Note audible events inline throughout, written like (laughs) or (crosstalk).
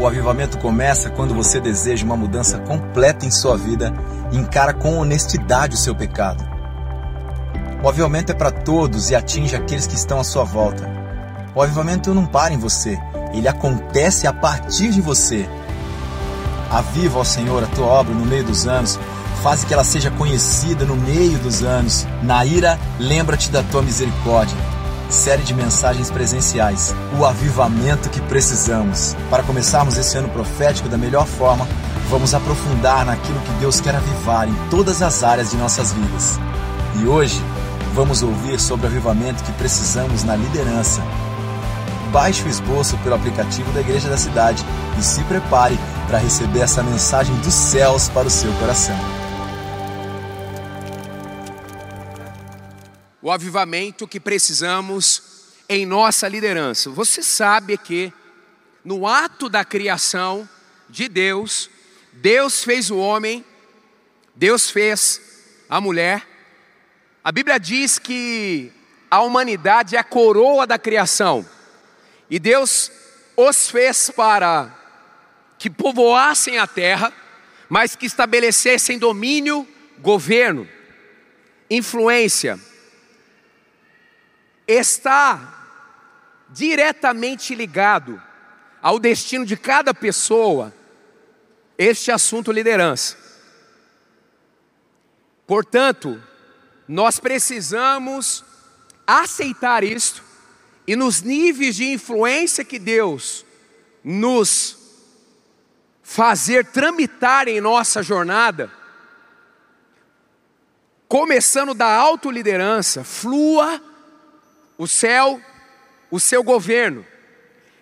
O avivamento começa quando você deseja uma mudança completa em sua vida e encara com honestidade o seu pecado. O avivamento é para todos e atinge aqueles que estão à sua volta. O avivamento não para em você, ele acontece a partir de você. Aviva, ó Senhor, a tua obra no meio dos anos, faz que ela seja conhecida no meio dos anos. Na ira, lembra-te da tua misericórdia série de mensagens presenciais, o avivamento que precisamos. Para começarmos esse ano profético da melhor forma, vamos aprofundar naquilo que Deus quer avivar em todas as áreas de nossas vidas. E hoje, vamos ouvir sobre o avivamento que precisamos na liderança. Baixe o esboço pelo aplicativo da Igreja da Cidade e se prepare para receber essa mensagem dos céus para o seu coração. O avivamento que precisamos em nossa liderança. Você sabe que no ato da criação de Deus, Deus fez o homem, Deus fez a mulher. A Bíblia diz que a humanidade é a coroa da criação. E Deus os fez para que povoassem a terra, mas que estabelecessem domínio, governo, influência, está diretamente ligado ao destino de cada pessoa este assunto liderança. Portanto, nós precisamos aceitar isto e nos níveis de influência que Deus nos fazer tramitar em nossa jornada, começando da autoliderança, flua o céu, o seu governo.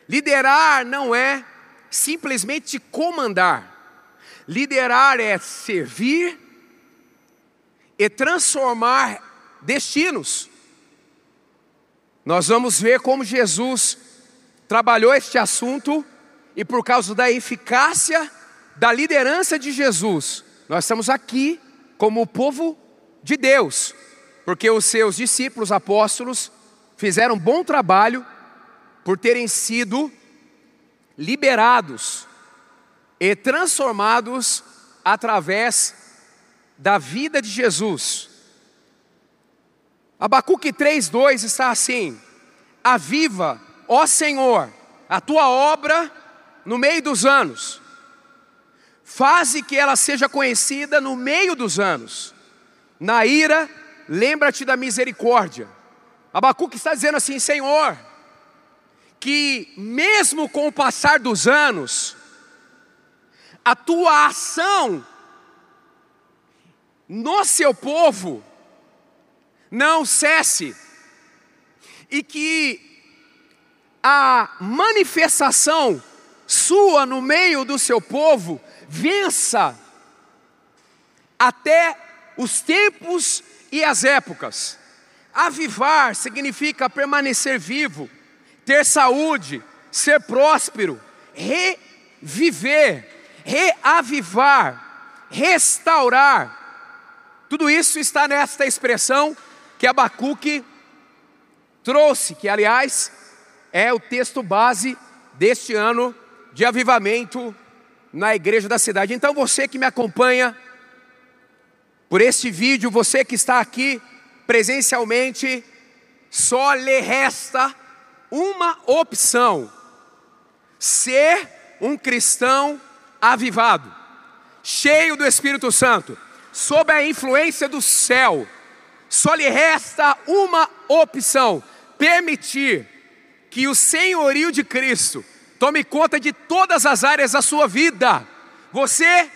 Liderar não é simplesmente comandar. Liderar é servir e transformar destinos. Nós vamos ver como Jesus trabalhou este assunto e por causa da eficácia da liderança de Jesus, nós estamos aqui como o povo de Deus, porque os seus discípulos apóstolos fizeram um bom trabalho por terem sido liberados e transformados através da vida de Jesus. Abacuque 3:2 está assim: Aviva, ó Senhor, a tua obra no meio dos anos. Faze que ela seja conhecida no meio dos anos. Na ira, lembra-te da misericórdia Abacuque está dizendo assim: Senhor, que mesmo com o passar dos anos, a tua ação no seu povo não cesse, e que a manifestação sua no meio do seu povo vença até os tempos e as épocas. Avivar significa permanecer vivo, ter saúde, ser próspero, reviver, reavivar, restaurar. Tudo isso está nesta expressão que Abacuque trouxe, que aliás é o texto base deste ano de avivamento na igreja da cidade. Então você que me acompanha por este vídeo, você que está aqui presencialmente, só lhe resta uma opção: ser um cristão avivado, cheio do Espírito Santo, sob a influência do céu. Só lhe resta uma opção: permitir que o senhorio de Cristo tome conta de todas as áreas da sua vida. Você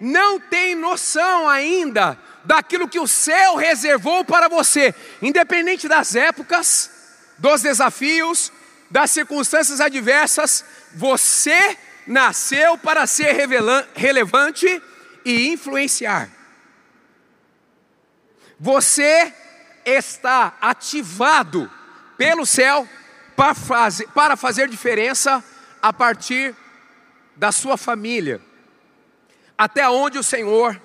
não tem noção ainda daquilo que o céu reservou para você, independente das épocas, dos desafios, das circunstâncias adversas, você nasceu para ser relevante e influenciar. Você está ativado pelo céu para fazer, para fazer diferença a partir da sua família, até onde o Senhor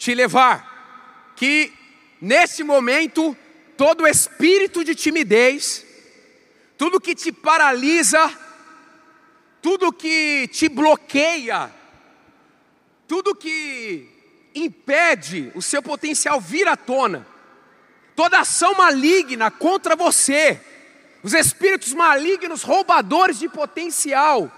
te levar, que nesse momento todo espírito de timidez, tudo que te paralisa, tudo que te bloqueia, tudo que impede o seu potencial vir à tona, toda ação maligna contra você, os espíritos malignos, roubadores de potencial,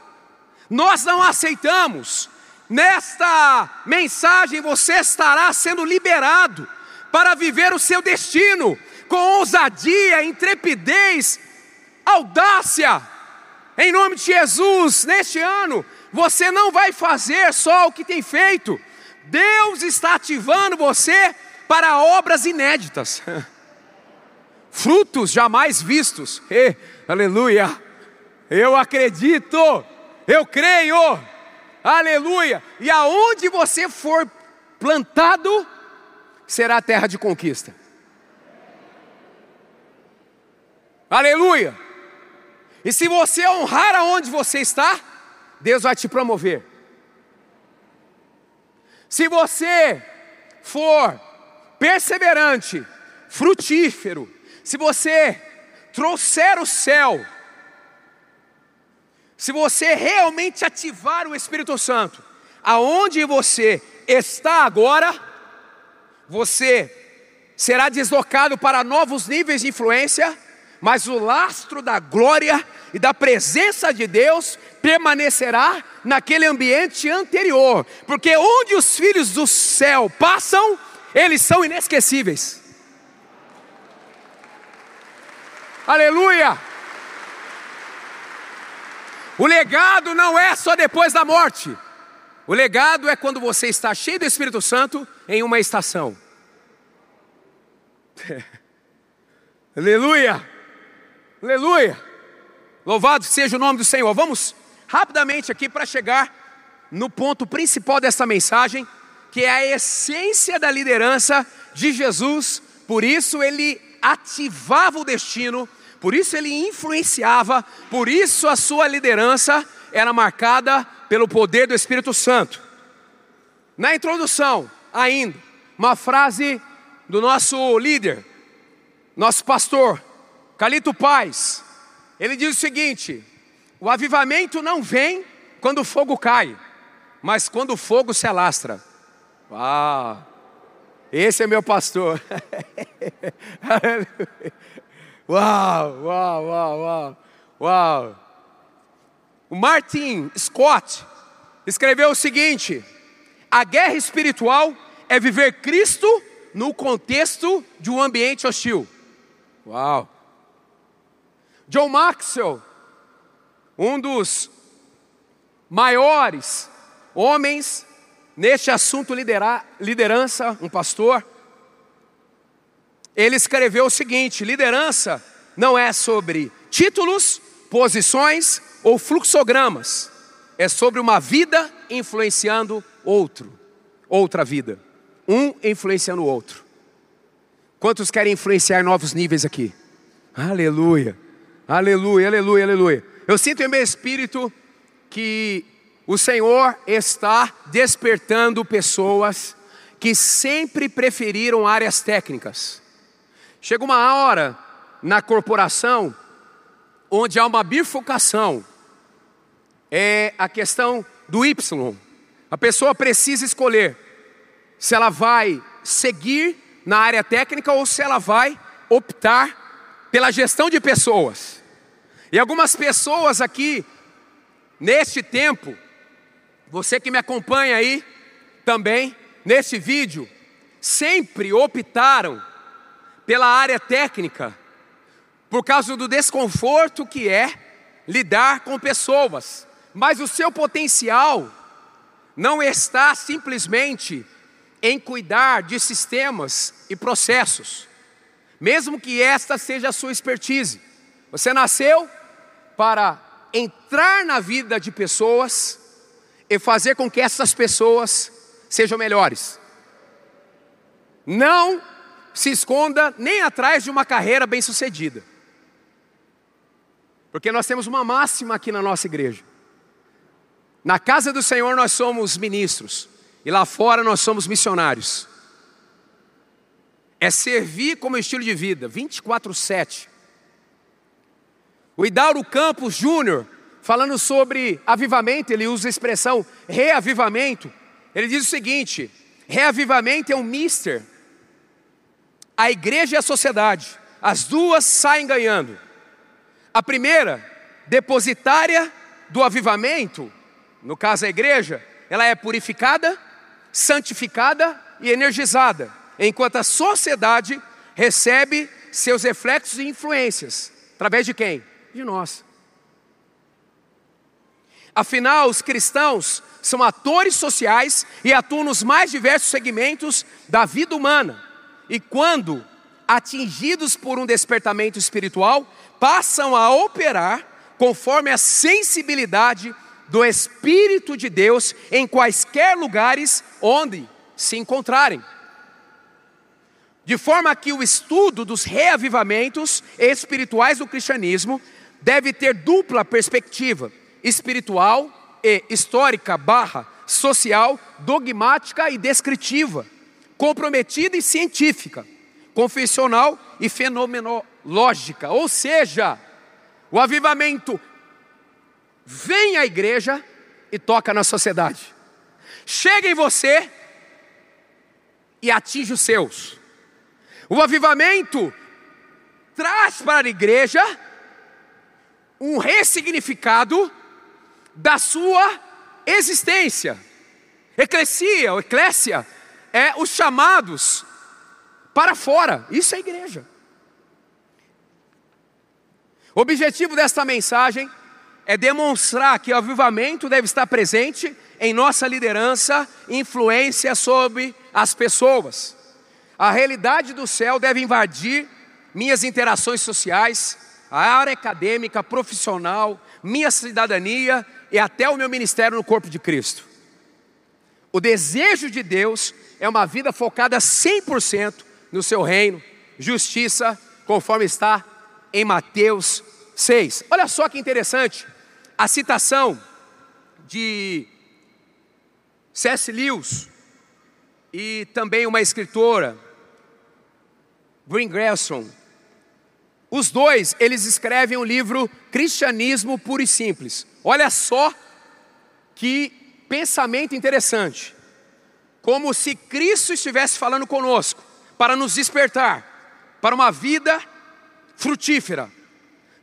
nós não aceitamos. Nesta mensagem você estará sendo liberado para viver o seu destino com ousadia, intrepidez, audácia. Em nome de Jesus, neste ano, você não vai fazer só o que tem feito. Deus está ativando você para obras inéditas. (laughs) Frutos jamais vistos. Aleluia. Eu acredito. Eu creio. Aleluia. E aonde você for plantado, será terra de conquista. Aleluia! E se você honrar aonde você está, Deus vai te promover. Se você for perseverante, frutífero, se você trouxer o céu, se você realmente ativar o Espírito Santo, aonde você está agora, você será deslocado para novos níveis de influência, mas o lastro da glória e da presença de Deus permanecerá naquele ambiente anterior, porque onde os filhos do céu passam, eles são inesquecíveis. Aleluia! O legado não é só depois da morte. O legado é quando você está cheio do Espírito Santo em uma estação. (laughs) Aleluia! Aleluia! Louvado seja o nome do Senhor. Vamos rapidamente aqui para chegar no ponto principal dessa mensagem, que é a essência da liderança de Jesus. Por isso ele ativava o destino, por isso ele influenciava, por isso a sua liderança era marcada pelo poder do Espírito Santo. Na introdução, ainda, uma frase do nosso líder, nosso pastor, Calito Paz. Ele diz o seguinte: o avivamento não vem quando o fogo cai, mas quando o fogo se alastra. Uau! Esse é meu pastor. (laughs) uau, uau, uau, uau, uau. O Martin Scott escreveu o seguinte: a guerra espiritual é viver Cristo no contexto de um ambiente hostil. Uau! John Maxwell, um dos maiores homens neste assunto liderar, liderança, um pastor, ele escreveu o seguinte: liderança não é sobre títulos, posições ou fluxogramas, é sobre uma vida influenciando outro, outra vida, um influenciando o outro. Quantos querem influenciar novos níveis aqui? Aleluia, aleluia, aleluia, aleluia. Eu sinto em meu espírito que o Senhor está despertando pessoas que sempre preferiram áreas técnicas. Chega uma hora na corporação onde há uma bifurcação. É a questão do Y. A pessoa precisa escolher se ela vai seguir na área técnica ou se ela vai optar pela gestão de pessoas. E algumas pessoas aqui, neste tempo, você que me acompanha aí também, nesse vídeo, sempre optaram pela área técnica, por causa do desconforto que é lidar com pessoas, mas o seu potencial não está simplesmente em cuidar de sistemas e processos, mesmo que esta seja a sua expertise. Você nasceu para entrar na vida de pessoas e fazer com que essas pessoas sejam melhores. Não se esconda nem atrás de uma carreira bem-sucedida. Porque nós temos uma máxima aqui na nossa igreja. Na casa do Senhor nós somos ministros, e lá fora nós somos missionários. É servir como estilo de vida, 24-7. O Idauro Campos Júnior falando sobre avivamento, ele usa a expressão reavivamento. Ele diz o seguinte: reavivamento é um mister. A igreja e a sociedade, as duas saem ganhando. A primeira, depositária do avivamento, no caso a igreja, ela é purificada, santificada e energizada, enquanto a sociedade recebe seus reflexos e influências. Através de quem? De nós. Afinal, os cristãos são atores sociais e atuam nos mais diversos segmentos da vida humana. E quando atingidos por um despertamento espiritual, passam a operar conforme a sensibilidade do Espírito de Deus em quaisquer lugares onde se encontrarem. De forma que o estudo dos reavivamentos espirituais do cristianismo deve ter dupla perspectiva, espiritual e histórica barra social, dogmática e descritiva, comprometida e científica, confessional e fenomenológica. Ou seja, o avivamento vem à igreja e toca na sociedade. Chega em você e atinge os seus. O avivamento traz para a igreja um ressignificado da sua existência. Eclesia, ou eclésia, é os chamados para fora. Isso é igreja. O objetivo desta mensagem é demonstrar que o avivamento deve estar presente em nossa liderança influência sobre as pessoas. A realidade do céu deve invadir minhas interações sociais, a área acadêmica, profissional, minha cidadania e até o meu ministério no corpo de Cristo. O desejo de Deus é uma vida focada 100% no seu reino, justiça, conforme está em Mateus 6. Olha só que interessante a citação de C.S. Lewis e também uma escritora, Green Grayson. Os dois, eles escrevem o um livro Cristianismo Puro e Simples. Olha só que pensamento interessante. Como se Cristo estivesse falando conosco para nos despertar para uma vida frutífera.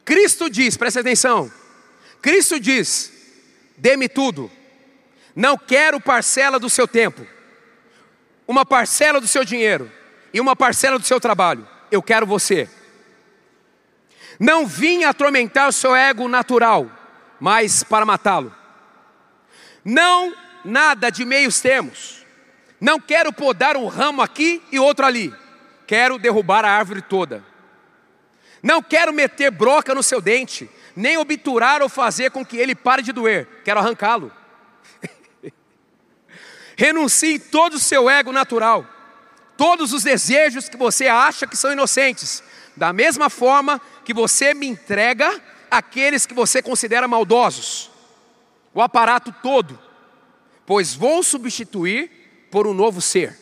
Cristo diz, presta atenção, Cristo diz: dê-me tudo, não quero parcela do seu tempo, uma parcela do seu dinheiro e uma parcela do seu trabalho, eu quero você. Não vim atormentar o seu ego natural, mas para matá-lo. Não nada de meios termos. Não quero podar um ramo aqui e outro ali. Quero derrubar a árvore toda. Não quero meter broca no seu dente, nem obturar ou fazer com que ele pare de doer, quero arrancá-lo. (laughs) Renuncie todo o seu ego natural, todos os desejos que você acha que são inocentes, da mesma forma que você me entrega aqueles que você considera maldosos, o aparato todo, pois vou substituir por um novo ser.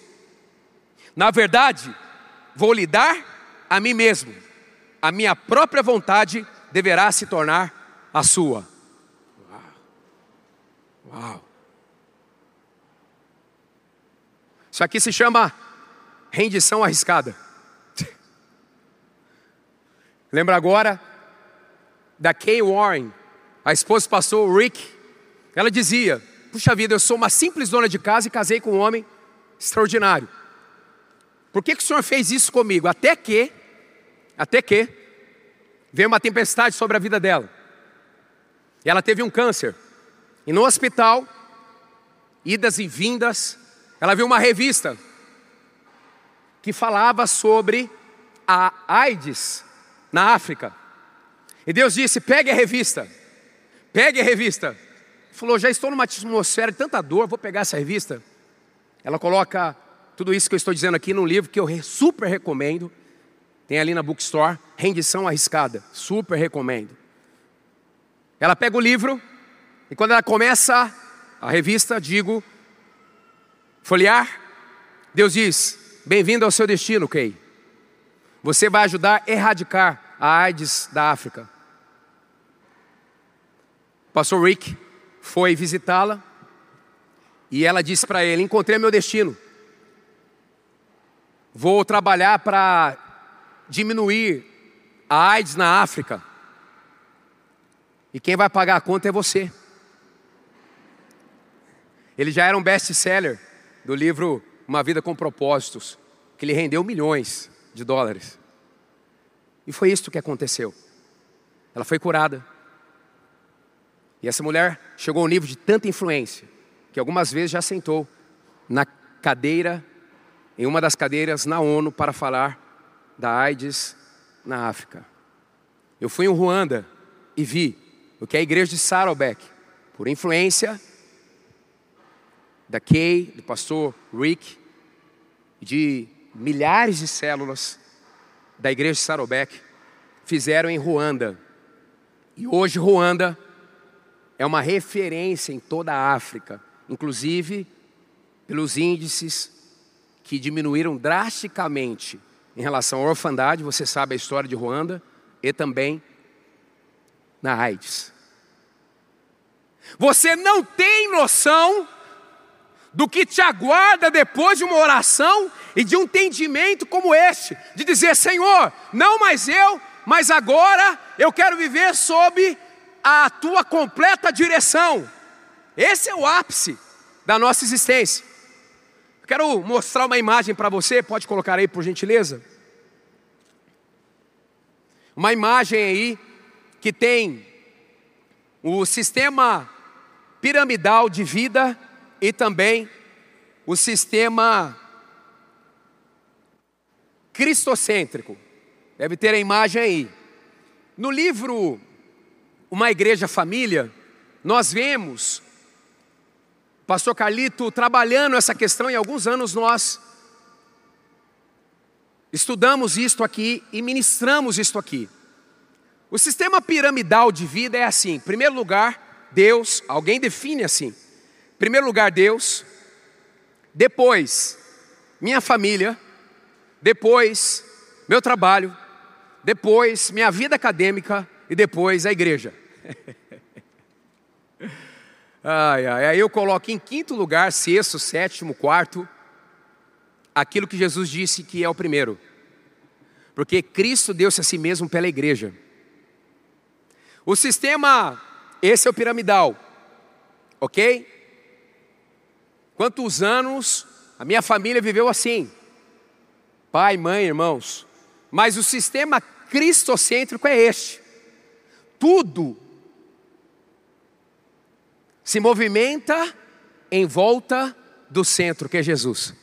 Na verdade, vou lhe dar a mim mesmo a minha própria vontade deverá se tornar a sua. Uau! Uau! Isso aqui se chama rendição arriscada. (laughs) Lembra agora da Kay Warren, a esposa do pastor Rick? Ela dizia: Puxa vida, eu sou uma simples dona de casa e casei com um homem extraordinário. Por que, que o senhor fez isso comigo? Até que até que veio uma tempestade sobre a vida dela. Ela teve um câncer. E no hospital, idas e vindas, ela viu uma revista que falava sobre a AIDS na África. E Deus disse: pegue a revista, pegue a revista. Falou: já estou numa atmosfera de tanta dor, vou pegar essa revista. Ela coloca tudo isso que eu estou dizendo aqui num livro que eu super recomendo. Tem ali na bookstore, Rendição Arriscada. Super recomendo. Ela pega o livro e quando ela começa a revista, digo, folhear, Deus diz: Bem-vindo ao seu destino, Kay. Você vai ajudar a erradicar a AIDS da África. pastor Rick foi visitá-la e ela disse para ele: Encontrei meu destino. Vou trabalhar para diminuir a AIDS na África. E quem vai pagar a conta é você. Ele já era um best-seller do livro Uma Vida com Propósitos, que lhe rendeu milhões de dólares. E foi isso que aconteceu. Ela foi curada. E essa mulher chegou ao nível de tanta influência que algumas vezes já sentou na cadeira, em uma das cadeiras na ONU para falar da AIDS na África. Eu fui em Ruanda e vi o que a igreja de Saddleback, por influência da Kay, do pastor Rick, de milhares de células da igreja de Saddleback, fizeram em Ruanda. E hoje Ruanda é uma referência em toda a África, inclusive pelos índices que diminuíram drasticamente em relação à orfandade, você sabe a história de Ruanda, e também na AIDS. Você não tem noção do que te aguarda depois de uma oração e de um entendimento como este, de dizer: Senhor, não mais eu, mas agora eu quero viver sob a tua completa direção. Esse é o ápice da nossa existência. Quero mostrar uma imagem para você, pode colocar aí por gentileza? Uma imagem aí que tem o sistema piramidal de vida e também o sistema cristocêntrico. Deve ter a imagem aí. No livro Uma Igreja Família, nós vemos pastor Carlito trabalhando essa questão e alguns anos nós estudamos isto aqui e ministramos isto aqui. O sistema piramidal de vida é assim: em primeiro lugar, Deus, alguém define assim. Em primeiro lugar, Deus, depois, minha família, depois, meu trabalho, depois, minha vida acadêmica e depois a igreja. (laughs) ai, ai, aí eu coloco em quinto lugar, sexto, sétimo, quarto, aquilo que Jesus disse que é o primeiro. Porque Cristo deu-se a si mesmo pela igreja. O sistema, esse é o piramidal, ok? Quantos anos a minha família viveu assim? Pai, mãe, irmãos. Mas o sistema cristocêntrico é este. Tudo se movimenta em volta do centro, que é Jesus.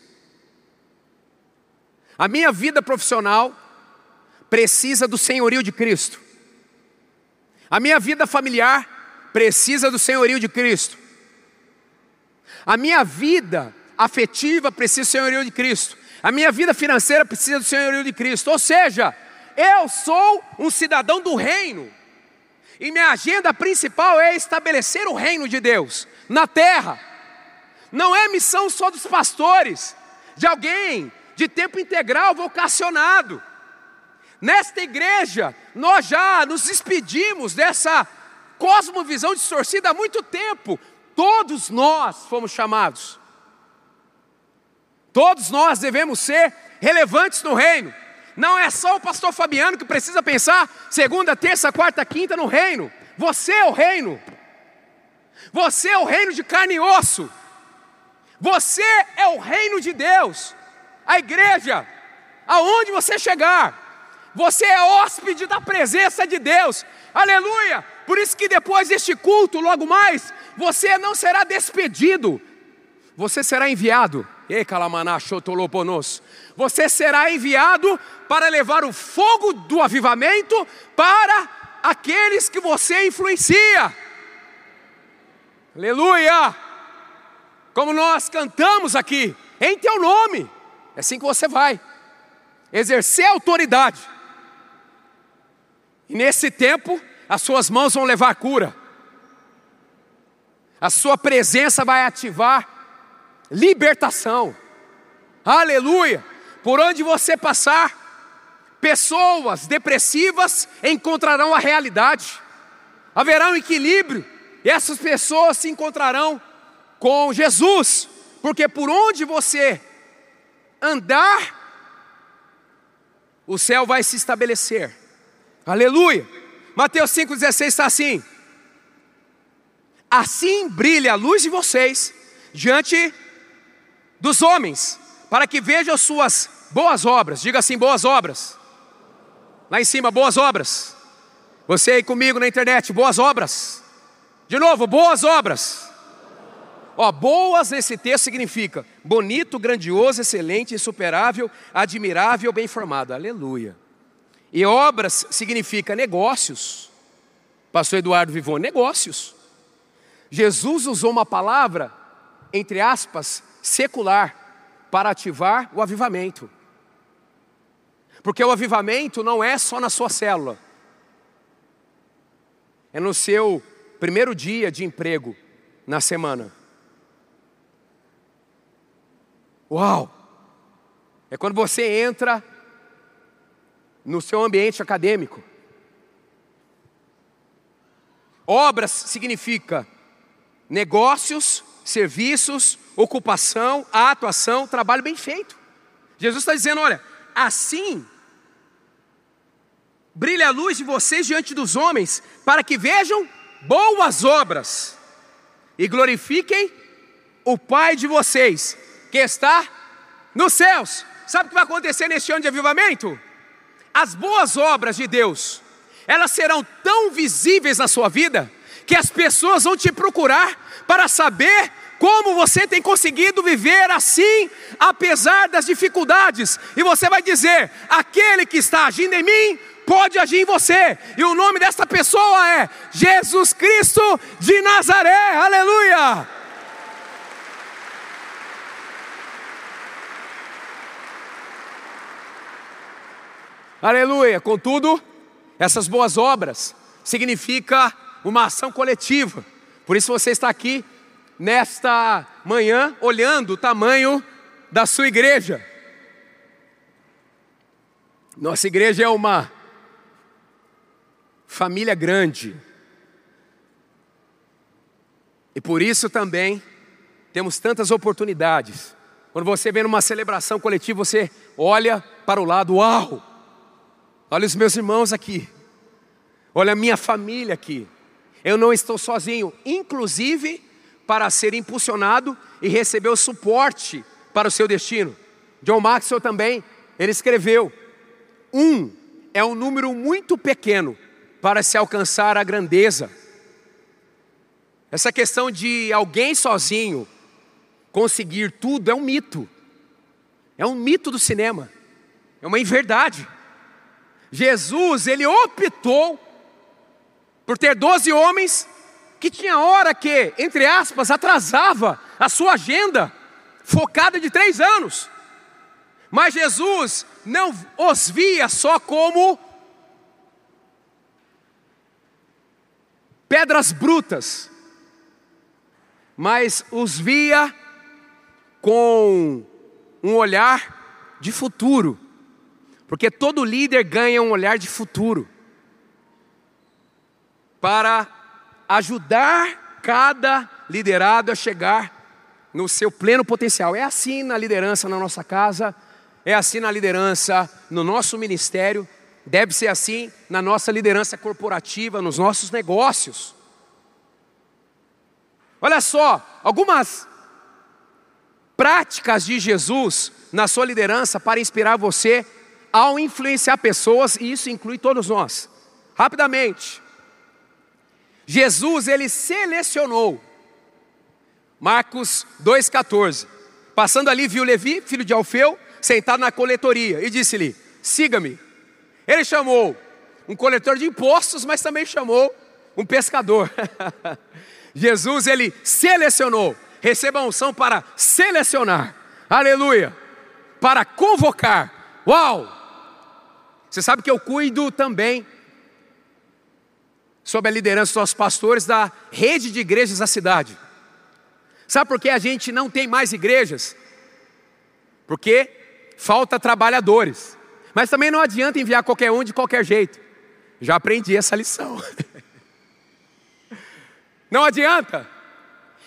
A minha vida profissional precisa do senhorio de Cristo. A minha vida familiar precisa do senhorio de Cristo. A minha vida afetiva precisa do senhorio de Cristo. A minha vida financeira precisa do senhorio de Cristo. Ou seja, eu sou um cidadão do reino. E minha agenda principal é estabelecer o reino de Deus na terra. Não é missão só dos pastores, de alguém de tempo integral vocacionado. Nesta igreja, nós já nos despedimos dessa cosmovisão distorcida há muito tempo. Todos nós fomos chamados. Todos nós devemos ser relevantes no reino. Não é só o pastor Fabiano que precisa pensar segunda, terça, quarta, quinta no reino. Você é o reino. Você é o reino de carne e osso. Você é o reino de Deus. A igreja, aonde você chegar, você é hóspede da presença de Deus. Aleluia! Por isso que depois deste culto, logo mais, você não será despedido. Você será enviado. Você será enviado para levar o fogo do avivamento para aqueles que você influencia. Aleluia! Como nós cantamos aqui, em teu nome, é assim que você vai exercer autoridade e nesse tempo, as suas mãos vão levar cura. A sua presença vai ativar libertação. Aleluia! Por onde você passar, pessoas depressivas encontrarão a realidade. Haverá um equilíbrio E essas pessoas se encontrarão com Jesus, porque por onde você andar, o céu vai se estabelecer. Aleluia. Mateus 5,16 está assim: Assim brilha a luz de vocês diante dos homens, para que vejam suas boas obras. Diga assim: boas obras. Lá em cima, boas obras. Você aí comigo na internet, boas obras. De novo, boas obras. Ó, boas nesse texto significa bonito, grandioso, excelente, insuperável, admirável, bem formado. Aleluia. E obras significa negócios. Pastor Eduardo Vivon, negócios. Jesus usou uma palavra, entre aspas, secular, para ativar o avivamento. Porque o avivamento não é só na sua célula, é no seu primeiro dia de emprego na semana. Uau! É quando você entra no seu ambiente acadêmico. Obras significa negócios, serviços, ocupação, atuação, trabalho bem feito. Jesus está dizendo: olha, assim brilha a luz de vocês diante dos homens, para que vejam boas obras e glorifiquem o Pai de vocês, que está nos céus. Sabe o que vai acontecer neste ano de avivamento? As boas obras de Deus, elas serão tão visíveis na sua vida, que as pessoas vão te procurar para saber como você tem conseguido viver assim, apesar das dificuldades, e você vai dizer: aquele que está agindo em mim, pode agir em você, e o nome dessa pessoa é Jesus Cristo de Nazaré, aleluia! Aleluia! Contudo, essas boas obras significa uma ação coletiva. Por isso você está aqui nesta manhã olhando o tamanho da sua igreja. Nossa igreja é uma família grande. E por isso também temos tantas oportunidades. Quando você vem numa celebração coletiva, você olha para o lado, uau! Olha os meus irmãos aqui. Olha a minha família aqui. Eu não estou sozinho, inclusive para ser impulsionado e receber o suporte para o seu destino. John Maxwell também, ele escreveu: um é um número muito pequeno para se alcançar a grandeza. Essa questão de alguém sozinho conseguir tudo é um mito. É um mito do cinema. É uma inverdade. Jesus, ele optou por ter doze homens que tinha hora que, entre aspas, atrasava a sua agenda focada de três anos. Mas Jesus não os via só como pedras brutas, mas os via com um olhar de futuro, porque todo líder ganha um olhar de futuro para ajudar cada liderado a chegar no seu pleno potencial. É assim na liderança na nossa casa, é assim na liderança no nosso ministério, deve ser assim na nossa liderança corporativa, nos nossos negócios. Olha só, algumas práticas de Jesus na sua liderança para inspirar você ao influenciar pessoas, e isso inclui todos nós. Rapidamente, Jesus ele selecionou Marcos 2,14. Passando ali, viu Levi, filho de Alfeu, sentado na coletoria, e disse-lhe: Siga-me. Ele chamou um coletor de impostos, mas também chamou um pescador. (laughs) Jesus, ele selecionou. Receba a unção para selecionar. Aleluia. Para convocar. Uau! Você sabe que eu cuido também, sob a liderança dos nossos pastores, da rede de igrejas da cidade. Sabe por que a gente não tem mais igrejas? Porque falta trabalhadores. Mas também não adianta enviar qualquer um de qualquer jeito. Já aprendi essa lição. (laughs) Não adianta.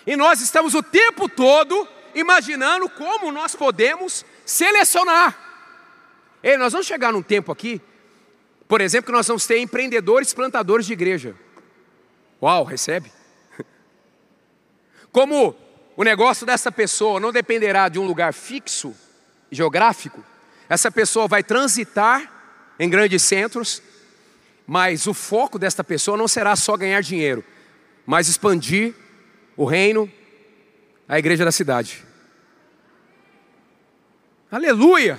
E nós estamos o tempo todo imaginando como nós podemos selecionar. Ei, nós vamos chegar num tempo aqui, por exemplo, que nós vamos ter empreendedores plantadores de igreja. Uau, recebe? Como o negócio dessa pessoa não dependerá de um lugar fixo, geográfico, essa pessoa vai transitar em grandes centros, mas o foco desta pessoa não será só ganhar dinheiro, mas expandir o reino, a igreja da cidade. Aleluia!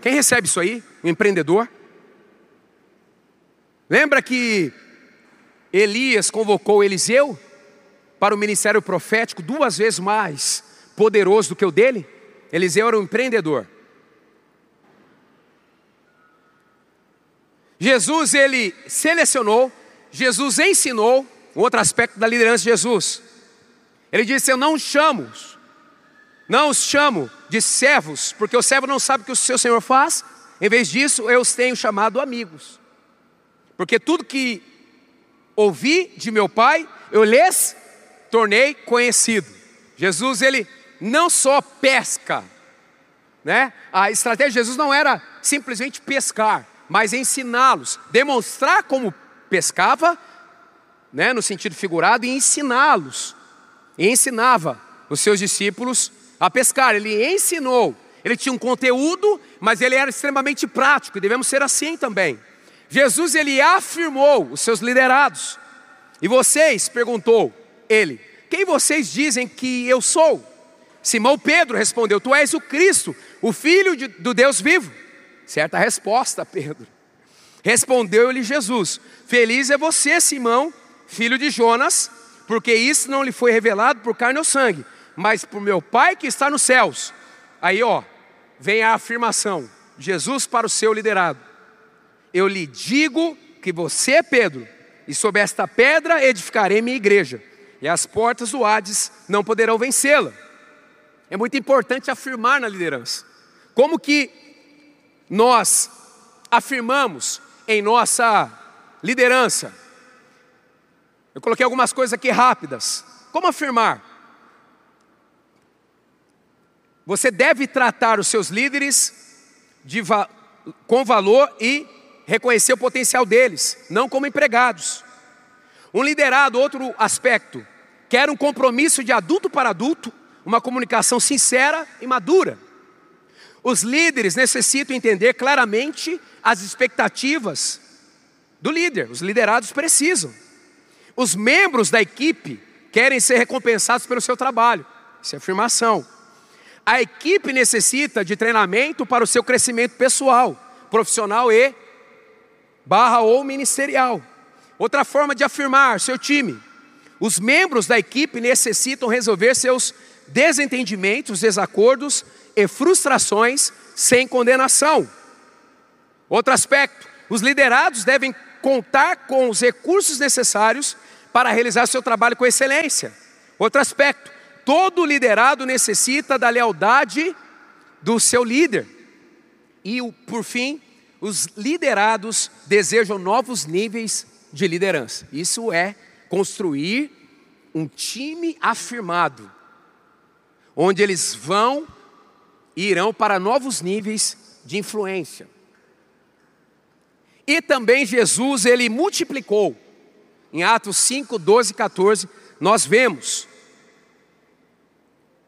Quem recebe isso aí? O empreendedor. Lembra que Elias convocou Eliseu para o ministério profético duas vezes mais poderoso do que o dele? Eliseu era um empreendedor. Jesus ele selecionou, Jesus ensinou, um outro aspecto da liderança de Jesus. Ele disse: Eu não chamo, não os chamo de servos, porque o servo não sabe o que o seu senhor faz. Em vez disso, eu os tenho chamado amigos. Porque tudo que ouvi de meu pai, eu lhes tornei conhecido. Jesus, ele não só pesca, né? A estratégia de Jesus não era simplesmente pescar, mas ensiná-los, demonstrar como pescava, né, no sentido figurado, e ensiná-los. E ensinava os seus discípulos a pescar. Ele ensinou. Ele tinha um conteúdo, mas ele era extremamente prático, e devemos ser assim também. Jesus ele afirmou os seus liderados. E vocês, perguntou ele, quem vocês dizem que eu sou? Simão Pedro respondeu: Tu és o Cristo, o Filho de, do Deus vivo. Certa resposta, Pedro. Respondeu-lhe Jesus: Feliz é você, Simão, filho de Jonas, porque isso não lhe foi revelado por carne ou sangue, mas por meu Pai que está nos céus. Aí, ó, vem a afirmação: Jesus para o seu liderado. Eu lhe digo que você é Pedro, e sobre esta pedra edificarei minha igreja, e as portas do Hades não poderão vencê-la. É muito importante afirmar na liderança. Como que nós afirmamos em nossa liderança? Eu coloquei algumas coisas aqui rápidas. Como afirmar? Você deve tratar os seus líderes va com valor e reconhecer o potencial deles, não como empregados. Um liderado, outro aspecto, quer um compromisso de adulto para adulto, uma comunicação sincera e madura. Os líderes necessitam entender claramente as expectativas do líder, os liderados precisam. Os membros da equipe querem ser recompensados pelo seu trabalho, isso é afirmação. A equipe necessita de treinamento para o seu crescimento pessoal, profissional e barra ou ministerial. Outra forma de afirmar seu time. Os membros da equipe necessitam resolver seus desentendimentos, desacordos e frustrações sem condenação. Outro aspecto: os liderados devem contar com os recursos necessários para realizar seu trabalho com excelência. Outro aspecto: todo liderado necessita da lealdade do seu líder. E, por fim, os liderados desejam novos níveis de liderança. Isso é construir um time afirmado, onde eles vão e irão para novos níveis de influência. E também Jesus, ele multiplicou. Em Atos 5, 12 e 14, nós vemos.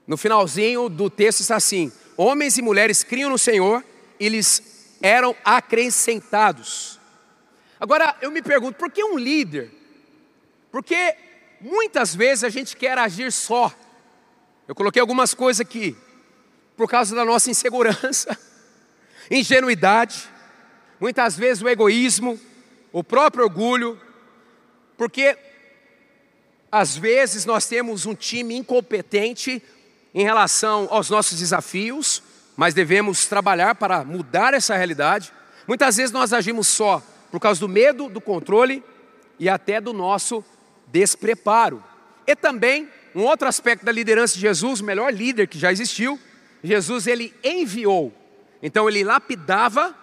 No finalzinho do texto está assim: Homens e mulheres criam no Senhor e lhes eram acrescentados. Agora eu me pergunto, por que um líder? Porque muitas vezes a gente quer agir só. Eu coloquei algumas coisas aqui, por causa da nossa insegurança, (laughs) ingenuidade, muitas vezes o egoísmo, o próprio orgulho, porque às vezes nós temos um time incompetente em relação aos nossos desafios, mas devemos trabalhar para mudar essa realidade. Muitas vezes nós agimos só por causa do medo, do controle e até do nosso despreparo. E também um outro aspecto da liderança de Jesus, o melhor líder que já existiu, Jesus ele enviou. Então ele lapidava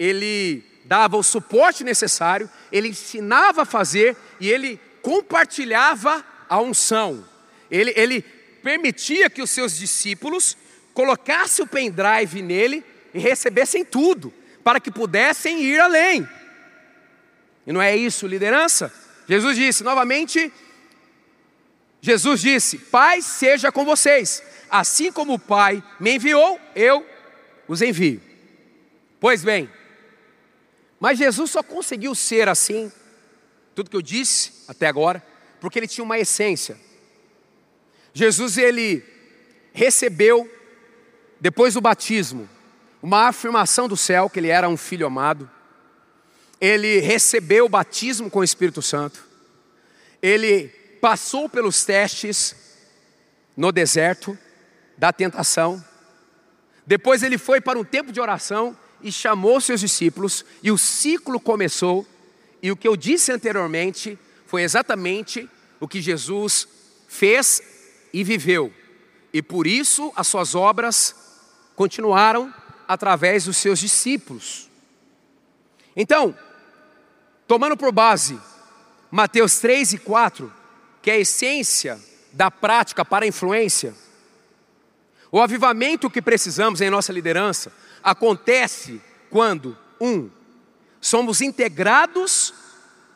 ele dava o suporte necessário, ele ensinava a fazer e ele compartilhava a unção. Ele, ele permitia que os seus discípulos colocassem o pendrive nele e recebessem tudo, para que pudessem ir além. E não é isso liderança? Jesus disse novamente: Jesus disse: Pai seja com vocês, assim como o Pai me enviou, eu os envio. Pois bem, mas Jesus só conseguiu ser assim, tudo que eu disse até agora, porque ele tinha uma essência. Jesus ele recebeu depois do batismo uma afirmação do céu que ele era um filho amado. Ele recebeu o batismo com o Espírito Santo. Ele passou pelos testes no deserto da tentação. Depois ele foi para um tempo de oração e chamou seus discípulos, e o ciclo começou. E o que eu disse anteriormente foi exatamente o que Jesus fez e viveu. E por isso as suas obras continuaram através dos seus discípulos. Então, tomando por base Mateus 3 e 4, que é a essência da prática para a influência, o avivamento que precisamos em nossa liderança acontece quando, um, somos integrados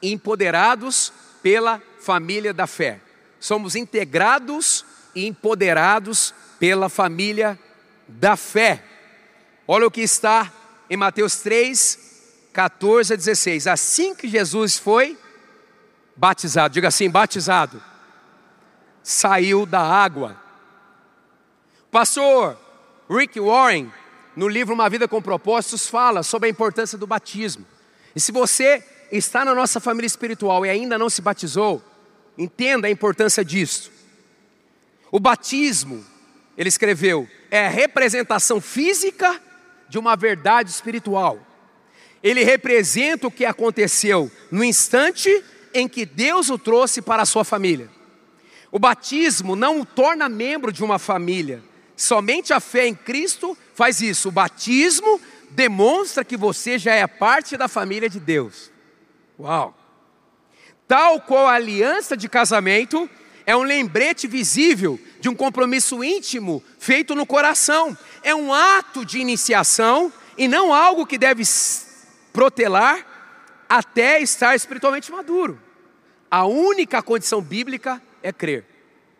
e empoderados pela família da fé. Somos integrados e empoderados pela família da fé. Olha o que está em Mateus 3, 14 a 16. Assim que Jesus foi batizado, diga assim: batizado, saiu da água. Pastor Rick Warren, no livro Uma Vida com Propósitos, fala sobre a importância do batismo. E se você está na nossa família espiritual e ainda não se batizou, entenda a importância disso. O batismo, ele escreveu, é representação física de uma verdade espiritual. Ele representa o que aconteceu no instante em que Deus o trouxe para a sua família. O batismo não o torna membro de uma família. Somente a fé em Cristo faz isso. O batismo demonstra que você já é parte da família de Deus. Uau! Tal qual a aliança de casamento é um lembrete visível de um compromisso íntimo feito no coração. É um ato de iniciação e não algo que deve protelar até estar espiritualmente maduro. A única condição bíblica é crer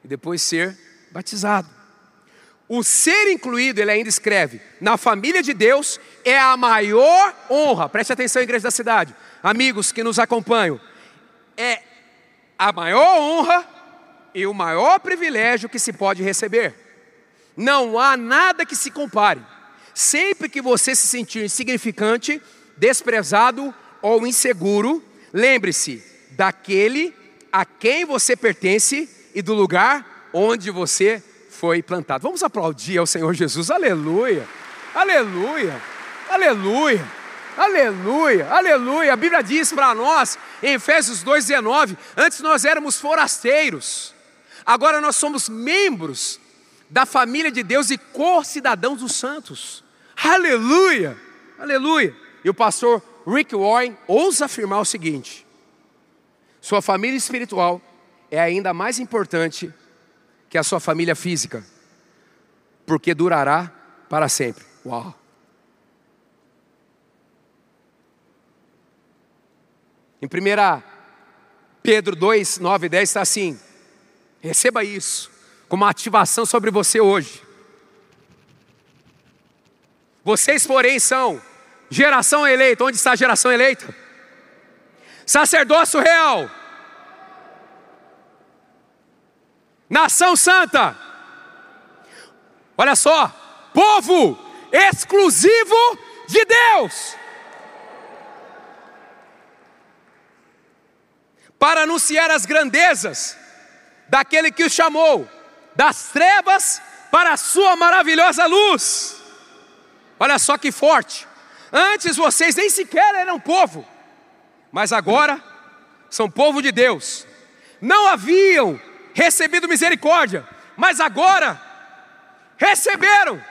e depois ser batizado. O ser incluído, ele ainda escreve, na família de Deus é a maior honra. Preste atenção, igreja da cidade, amigos que nos acompanham. É a maior honra e o maior privilégio que se pode receber. Não há nada que se compare. Sempre que você se sentir insignificante, desprezado ou inseguro, lembre-se daquele a quem você pertence e do lugar onde você foi plantado. Vamos aplaudir ao Senhor Jesus. Aleluia! Aleluia! Aleluia! Aleluia! Aleluia! A Bíblia diz para nós em Efésios 2:19, antes nós éramos forasteiros. Agora nós somos membros da família de Deus e co-cidadãos dos santos. Aleluia! Aleluia! E o pastor Rick Warren ousa afirmar o seguinte: sua família espiritual é ainda mais importante que a sua família física, porque durará para sempre. Uau! Em 1 Pedro 2, 9 e 10 está assim: receba isso como uma ativação sobre você hoje. Vocês, porém, são geração eleita. Onde está a geração eleita? sacerdócio real, nação santa, olha só, povo exclusivo de Deus, para anunciar as grandezas daquele que o chamou das trevas para a sua maravilhosa luz. Olha só que forte. Antes vocês nem sequer eram povo, mas agora são povo de Deus. Não haviam recebido misericórdia, mas agora receberam.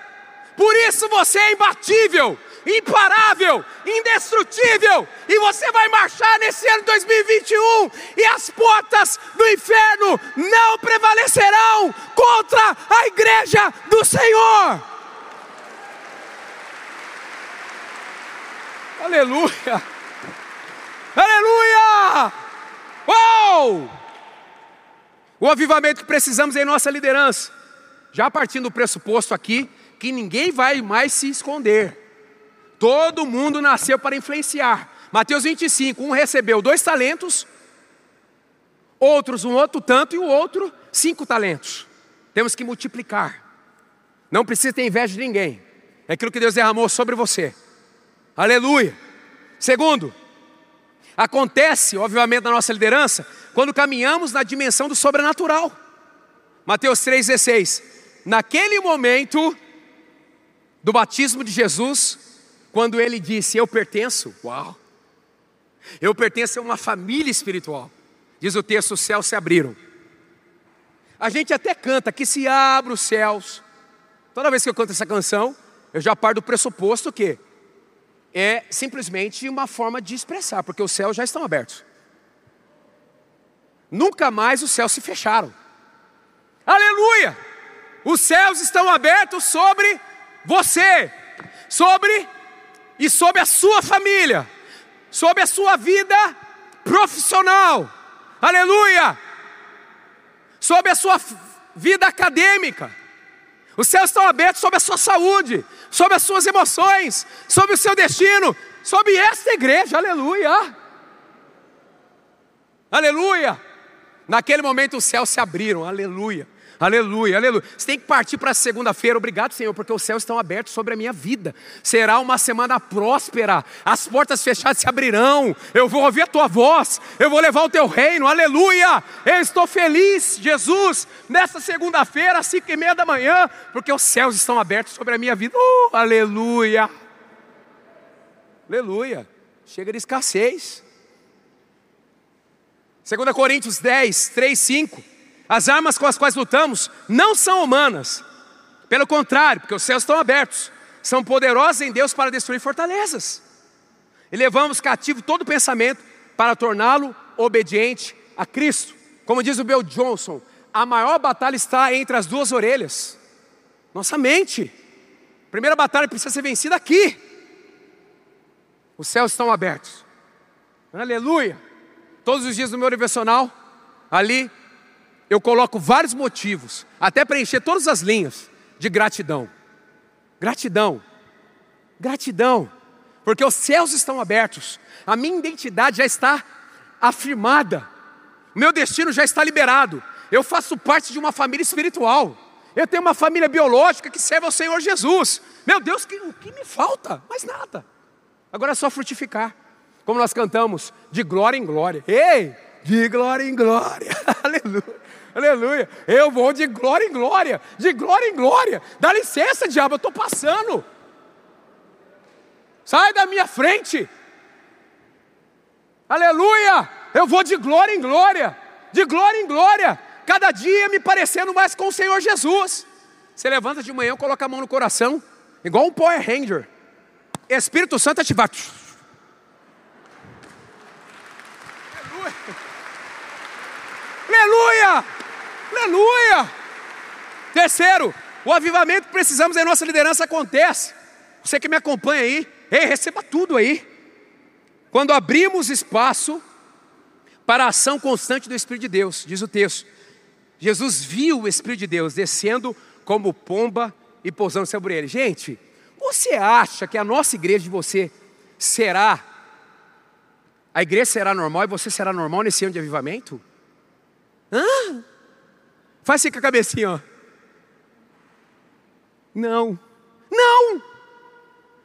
Por isso você é imbatível, imparável, indestrutível, e você vai marchar nesse ano 2021, e as portas do inferno não prevalecerão contra a igreja do Senhor. Aleluia! Aleluia! Uou! O avivamento que precisamos em nossa liderança, já partindo do pressuposto aqui que ninguém vai mais se esconder. Todo mundo nasceu para influenciar. Mateus 25, um recebeu dois talentos, outros um outro tanto e o outro cinco talentos. Temos que multiplicar. Não precisa ter inveja de ninguém. É aquilo que Deus derramou sobre você. Aleluia. Segundo, acontece, obviamente, na nossa liderança, quando caminhamos na dimensão do sobrenatural. Mateus 3,16. Naquele momento, do batismo de Jesus, quando ele disse: Eu pertenço, uau, eu pertenço a uma família espiritual. Diz o texto: os céus se abriram. A gente até canta que se abre os céus. Toda vez que eu canto essa canção, eu já paro do pressuposto que é simplesmente uma forma de expressar, porque os céus já estão abertos. Nunca mais os céus se fecharam. Aleluia! Os céus estão abertos sobre você, sobre e sobre a sua família, sobre a sua vida profissional, aleluia, sobre a sua vida acadêmica. Os céus estão abertos sobre a sua saúde, sobre as suas emoções, sobre o seu destino, sobre esta igreja, aleluia. Aleluia. Naquele momento os céus se abriram, aleluia. Aleluia, aleluia. Você tem que partir para segunda-feira. Obrigado, Senhor, porque os céus estão abertos sobre a minha vida. Será uma semana próspera. As portas fechadas se abrirão. Eu vou ouvir a tua voz. Eu vou levar o teu reino. Aleluia. Eu estou feliz, Jesus, nessa segunda-feira, às cinco e meia da manhã, porque os céus estão abertos sobre a minha vida. Uh, aleluia. Aleluia. Chega de escassez. 2 Coríntios 10, 3, 5. As armas com as quais lutamos não são humanas, pelo contrário, porque os céus estão abertos, são poderosas em Deus para destruir fortalezas. E levamos cativo todo pensamento para torná-lo obediente a Cristo. Como diz o Bill Johnson, a maior batalha está entre as duas orelhas, nossa mente. A primeira batalha precisa ser vencida aqui. Os céus estão abertos. Aleluia. Todos os dias no meu devocional, ali eu coloco vários motivos, até preencher todas as linhas de gratidão. Gratidão, gratidão, porque os céus estão abertos, a minha identidade já está afirmada, meu destino já está liberado, eu faço parte de uma família espiritual, eu tenho uma família biológica que serve ao Senhor Jesus. Meu Deus, o que me falta? Mais nada. Agora é só frutificar. Como nós cantamos, de glória em glória. Ei, de glória em glória. (laughs) Aleluia. Aleluia. Eu vou de glória em glória, de glória em glória. Dá licença, diabo, eu estou passando. Sai da minha frente. Aleluia. Eu vou de glória em glória, de glória em glória. Cada dia me parecendo mais com o Senhor Jesus. Você levanta de manhã, coloca a mão no coração, igual um Power Ranger. Espírito Santo ativar. Aleluia. Aleluia. Aleluia! Terceiro, o avivamento que precisamos em nossa liderança acontece. Você que me acompanha aí, ei, receba tudo aí. Quando abrimos espaço para a ação constante do Espírito de Deus, diz o texto. Jesus viu o Espírito de Deus descendo como pomba e pousando sobre ele. Gente, você acha que a nossa igreja de você será, a igreja será normal e você será normal nesse ano de avivamento? Hã? Faz assim com a cabecinha, ó. Não. Não!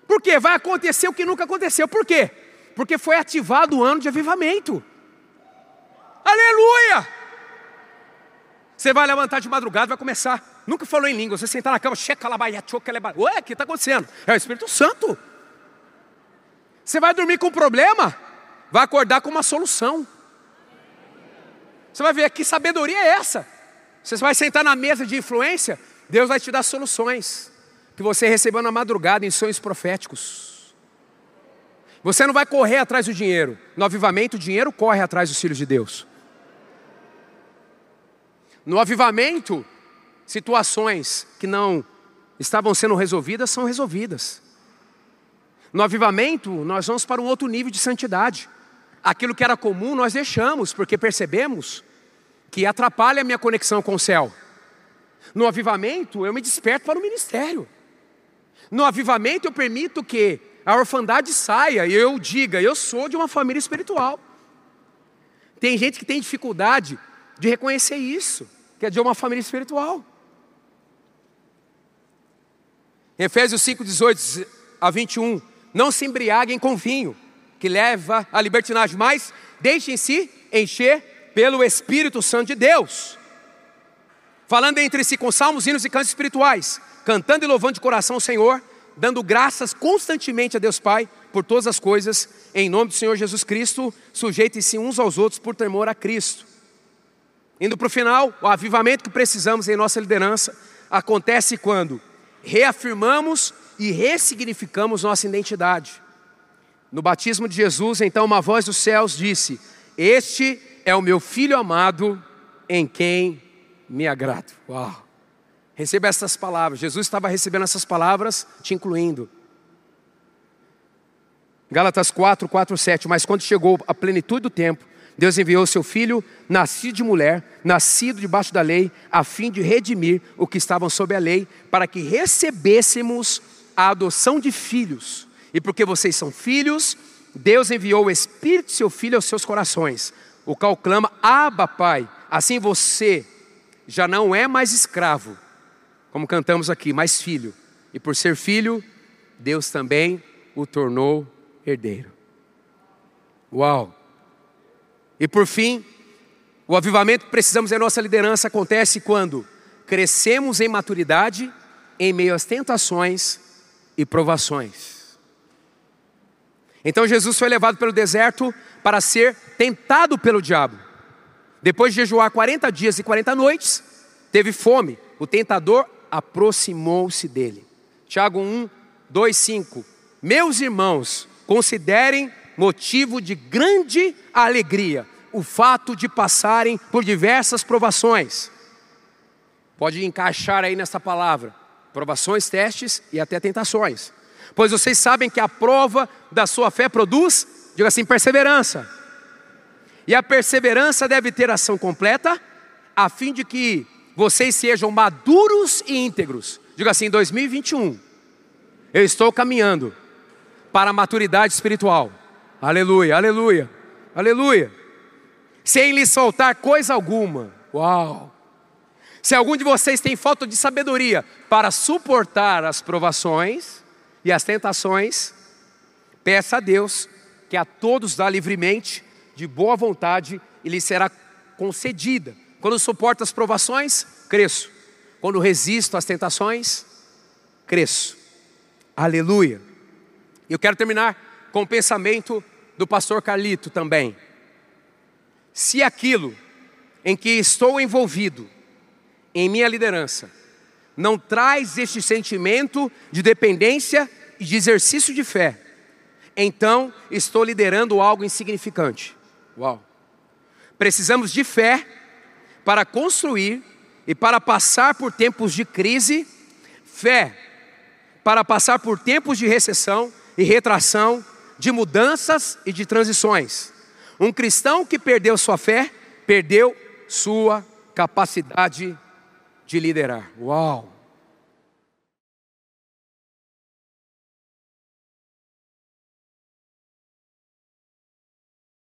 Por quê? Vai acontecer o que nunca aconteceu. Por quê? Porque foi ativado o ano de avivamento. Aleluia! Você vai levantar de madrugada, vai começar. Nunca falou em língua. Você sentar na cama, checa lá, Ué, o que está acontecendo? É o Espírito Santo. Você vai dormir com um problema, vai acordar com uma solução. Você vai ver que sabedoria é essa. Você vai sentar na mesa de influência, Deus vai te dar soluções que você recebeu na madrugada em sonhos proféticos. Você não vai correr atrás do dinheiro. No avivamento, o dinheiro corre atrás dos filhos de Deus. No avivamento, situações que não estavam sendo resolvidas são resolvidas. No avivamento, nós vamos para um outro nível de santidade. Aquilo que era comum, nós deixamos, porque percebemos que atrapalha a minha conexão com o céu. No avivamento, eu me desperto para o ministério. No avivamento, eu permito que a orfandade saia e eu diga: eu sou de uma família espiritual. Tem gente que tem dificuldade de reconhecer isso, que é de uma família espiritual. Efésios 5, 18 a 21. Não se embriaguem com vinho, que leva à libertinagem, mas deixem-se encher pelo Espírito Santo de Deus. Falando entre si com salmos, hinos e cantos espirituais, cantando e louvando de coração o Senhor, dando graças constantemente a Deus Pai por todas as coisas, em nome do Senhor Jesus Cristo, sujeitem-se uns aos outros por temor a Cristo. Indo para o final, o avivamento que precisamos em nossa liderança acontece quando reafirmamos e ressignificamos nossa identidade. No batismo de Jesus, então, uma voz dos céus disse: Este é o meu filho amado, em quem me agrado. Uau! Receba essas palavras. Jesus estava recebendo essas palavras, te incluindo. Gálatas 4, 4, 7. Mas quando chegou a plenitude do tempo, Deus enviou seu filho, nascido de mulher, nascido debaixo da lei, a fim de redimir o que estavam sob a lei, para que recebêssemos a adoção de filhos. E porque vocês são filhos, Deus enviou o Espírito de seu Filho aos seus corações, o qual clama, Abba, Pai. Assim você já não é mais escravo, como cantamos aqui, mas filho. E por ser filho, Deus também o tornou herdeiro. Uau! E por fim, o avivamento que precisamos em nossa liderança acontece quando crescemos em maturidade em meio às tentações e provações. Então Jesus foi levado pelo deserto para ser tentado pelo diabo. Depois de jejuar 40 dias e 40 noites, teve fome. O tentador aproximou-se dele. Tiago 1, 2, 5. Meus irmãos, considerem motivo de grande alegria o fato de passarem por diversas provações. Pode encaixar aí nessa palavra: provações, testes e até tentações. Pois vocês sabem que a prova da sua fé produz, diga assim, perseverança. E a perseverança deve ter ação completa, a fim de que vocês sejam maduros e íntegros. Diga assim, 2021, eu estou caminhando para a maturidade espiritual. Aleluia, aleluia, aleluia. Sem lhe soltar coisa alguma. Uau! Se algum de vocês tem falta de sabedoria para suportar as provações e as tentações, peça a Deus que a todos dá livremente, de boa vontade, e lhe será concedida. Quando suporto as provações, cresço. Quando resisto às tentações, cresço. Aleluia. Eu quero terminar com o pensamento do pastor Carlito também. Se aquilo em que estou envolvido, em minha liderança, não traz este sentimento de dependência e de exercício de fé, então estou liderando algo insignificante. Uau! Precisamos de fé para construir e para passar por tempos de crise, fé para passar por tempos de recessão e retração de mudanças e de transições. Um cristão que perdeu sua fé, perdeu sua capacidade de liderar. Uau!